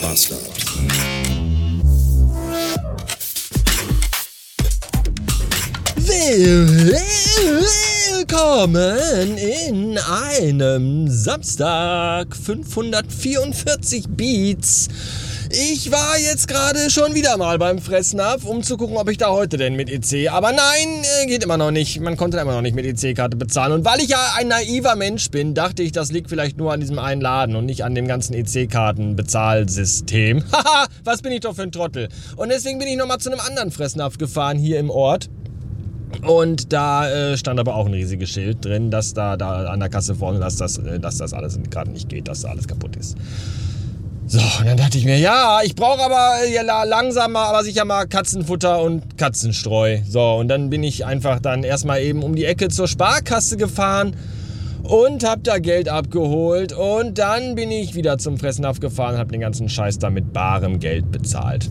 pasta. There. Willkommen in einem Samstag 544 Beats. Ich war jetzt gerade schon wieder mal beim Fressnapf, um zu gucken, ob ich da heute denn mit EC. Aber nein, äh, geht immer noch nicht. Man konnte immer noch nicht mit EC-Karte bezahlen. Und weil ich ja ein naiver Mensch bin, dachte ich, das liegt vielleicht nur an diesem einen Laden und nicht an dem ganzen EC-Karten-Bezahlsystem. Haha, was bin ich doch für ein Trottel. Und deswegen bin ich nochmal zu einem anderen Fressnapf gefahren hier im Ort. Und da äh, stand aber auch ein riesiges Schild drin, dass da, da an der Kasse vorne, dass das, äh, dass das alles gerade nicht geht, dass da alles kaputt ist. So, und dann dachte ich mir, ja, ich brauche aber ja, langsam mal, aber sicher mal Katzenfutter und Katzenstreu. So, und dann bin ich einfach dann erstmal eben um die Ecke zur Sparkasse gefahren und hab da Geld abgeholt und dann bin ich wieder zum Fressnapf gefahren und hab den ganzen Scheiß da mit barem Geld bezahlt.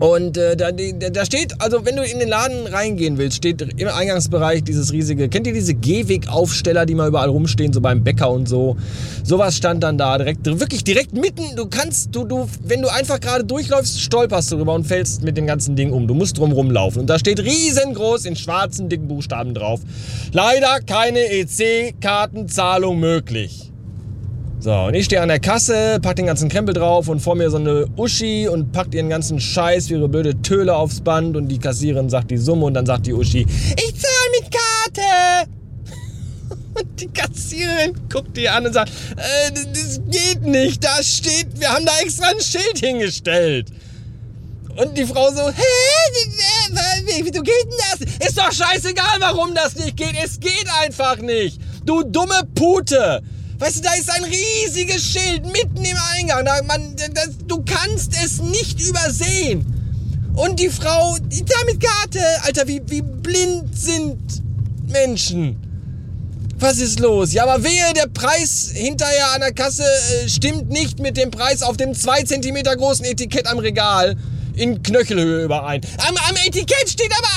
Und äh, da, da steht, also wenn du in den Laden reingehen willst, steht im Eingangsbereich dieses riesige, kennt ihr diese Gehwegaufsteller, die mal überall rumstehen, so beim Bäcker und so? Sowas stand dann da direkt, wirklich direkt mitten, du kannst, du, du, wenn du einfach gerade durchläufst, stolperst du drüber und fällst mit dem ganzen Ding um. Du musst drum rumlaufen. Und da steht riesengroß in schwarzen, dicken Buchstaben drauf. Leider keine EC-Kartenzahlung möglich. So, und ich stehe an der Kasse, pack den ganzen Krempel drauf und vor mir so eine Uschi und packt ihren ganzen Scheiß wie ihre blöde Töle aufs Band und die Kassiererin sagt die Summe und dann sagt die Uschi, ich zahle mit Karte. Und die Kassiererin guckt die an und sagt, äh, das geht nicht, da steht, wir haben da extra ein Schild hingestellt. Und die Frau so, hä, wieso geht denn das? Ist doch scheißegal, warum das nicht geht, es geht einfach nicht. Du dumme Pute. Weißt du, da ist ein riesiges Schild mitten im Eingang. Da, man, das, du kannst es nicht übersehen. Und die Frau, die da mit Karte, Alter, wie, wie blind sind Menschen. Was ist los? Ja, aber wehe, der Preis hinterher an der Kasse äh, stimmt nicht mit dem Preis auf dem 2 cm großen Etikett am Regal in Knöchelhöhe überein. Am, am Etikett steht aber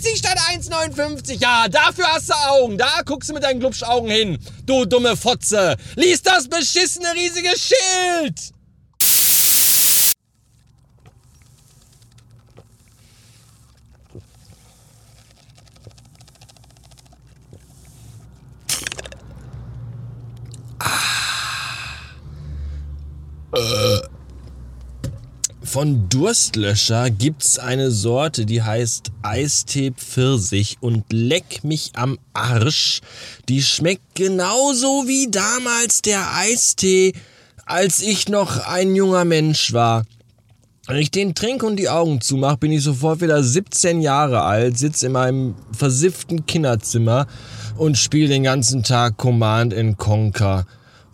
1,49 statt 1,59. Ja, dafür hast du Augen. Da guckst du mit deinen Glubschaugen hin. Du dumme Fotze. Lies das beschissene riesige Schild. Von Durstlöscher gibt's eine Sorte, die heißt Eistee Pfirsich und leck mich am Arsch. Die schmeckt genauso wie damals der Eistee, als ich noch ein junger Mensch war. Wenn ich den trinke und die Augen zumache, bin ich sofort wieder 17 Jahre alt, sitze in meinem versifften Kinderzimmer und spiele den ganzen Tag Command Conquer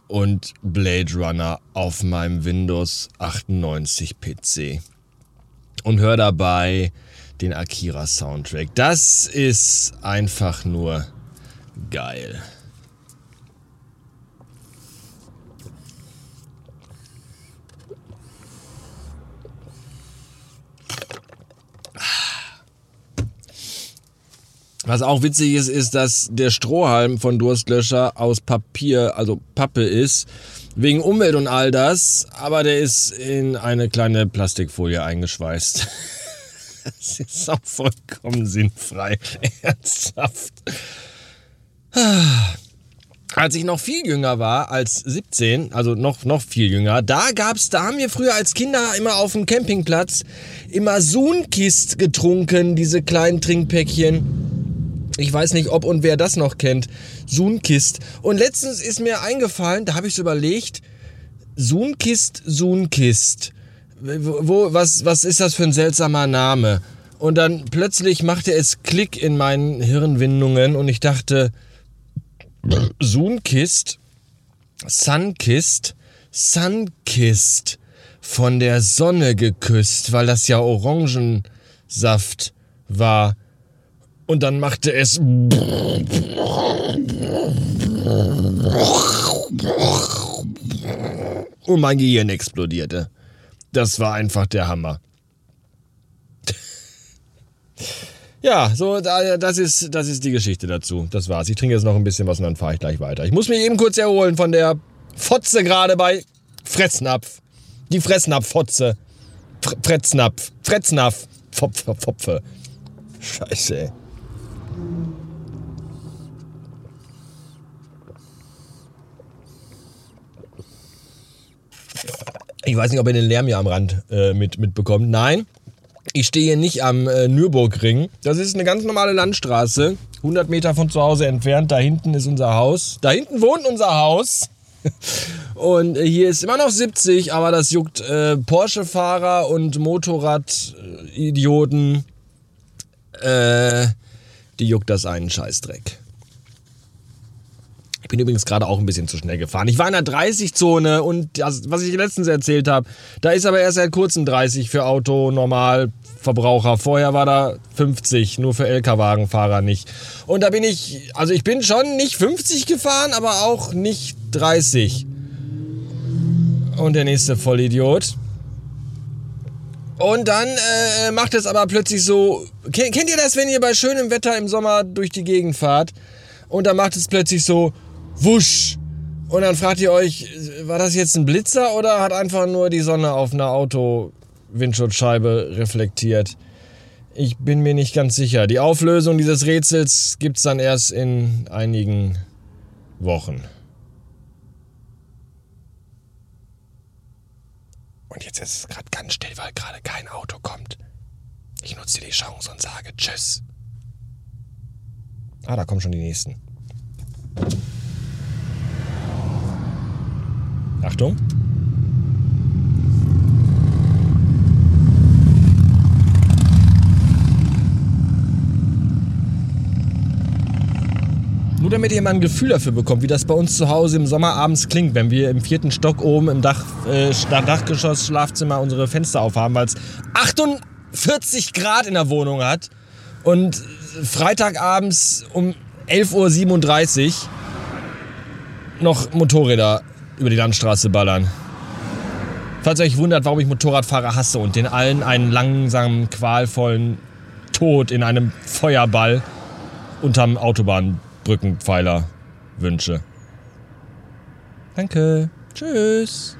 und Blade Runner auf meinem Windows 98 PC. Und hör dabei den Akira Soundtrack. Das ist einfach nur geil. Was auch witzig ist, ist, dass der Strohhalm von Durstlöscher aus Papier, also Pappe ist, wegen Umwelt und all das, aber der ist in eine kleine Plastikfolie eingeschweißt. Das ist auch vollkommen sinnfrei. Ernsthaft. Als ich noch viel jünger war, als 17, also noch, noch viel jünger, da gab's, da haben wir früher als Kinder immer auf dem Campingplatz immer Sunkist getrunken, diese kleinen Trinkpäckchen. Ich weiß nicht, ob und wer das noch kennt. Sunkist. Und letztens ist mir eingefallen, da habe ich so überlegt, Sunkist, Sunkist. Wo, was, was ist das für ein seltsamer Name? Und dann plötzlich machte es Klick in meinen Hirnwindungen und ich dachte, Sunkist, Sunkist, Sunkist, von der Sonne geküsst, weil das ja Orangensaft war. Und dann machte es. Und mein Gehirn explodierte. Das war einfach der Hammer. Ja, so, das ist, das ist die Geschichte dazu. Das war's. Ich trinke jetzt noch ein bisschen was und dann fahre ich gleich weiter. Ich muss mich eben kurz erholen von der Fotze gerade bei Fressnapf. Die Fressnapf-Fotze. Fretznapf. Fretznapf. Pfopfe. Pfopfe. Scheiße, ey. Ich weiß nicht, ob ihr den Lärm hier am Rand äh, mit, mitbekommt. Nein, ich stehe nicht am äh, Nürburgring. Das ist eine ganz normale Landstraße. 100 Meter von zu Hause entfernt. Da hinten ist unser Haus. Da hinten wohnt unser Haus. Und äh, hier ist immer noch 70, aber das juckt äh, Porsche-Fahrer und Motorrad-Idioten. Äh, die juckt das einen Scheißdreck. Ich bin übrigens gerade auch ein bisschen zu schnell gefahren. Ich war in der 30-Zone und das, was ich letztens erzählt habe, da ist aber erst seit kurzem 30 für Auto, Normal, Verbraucher. Vorher war da 50, nur für LKW-Wagenfahrer nicht. Und da bin ich, also ich bin schon nicht 50 gefahren, aber auch nicht 30. Und der nächste Vollidiot. Und dann äh, macht es aber plötzlich so. Kennt, kennt ihr das, wenn ihr bei schönem Wetter im Sommer durch die Gegend fahrt? Und dann macht es plötzlich so wusch. Und dann fragt ihr euch, war das jetzt ein Blitzer oder hat einfach nur die Sonne auf einer Auto-Windschutzscheibe reflektiert? Ich bin mir nicht ganz sicher. Die Auflösung dieses Rätsels gibt es dann erst in einigen Wochen. Und jetzt ist es gerade ganz still, weil gerade kein Auto kommt. Ich nutze die Chance und sage Tschüss. Ah, da kommen schon die nächsten. Achtung. Damit ihr mal ein Gefühl dafür bekommt, wie das bei uns zu Hause im Sommer abends klingt, wenn wir im vierten Stock oben im Dach, äh, Dachgeschoss Schlafzimmer unsere Fenster aufhaben, weil es 48 Grad in der Wohnung hat und Freitagabends um 11.37 Uhr noch Motorräder über die Landstraße ballern. Falls ihr euch wundert, warum ich Motorradfahrer hasse und den allen einen langsamen, qualvollen Tod in einem Feuerball unterm Autobahnbrückenpfeiler wünsche. Danke. Tschüss.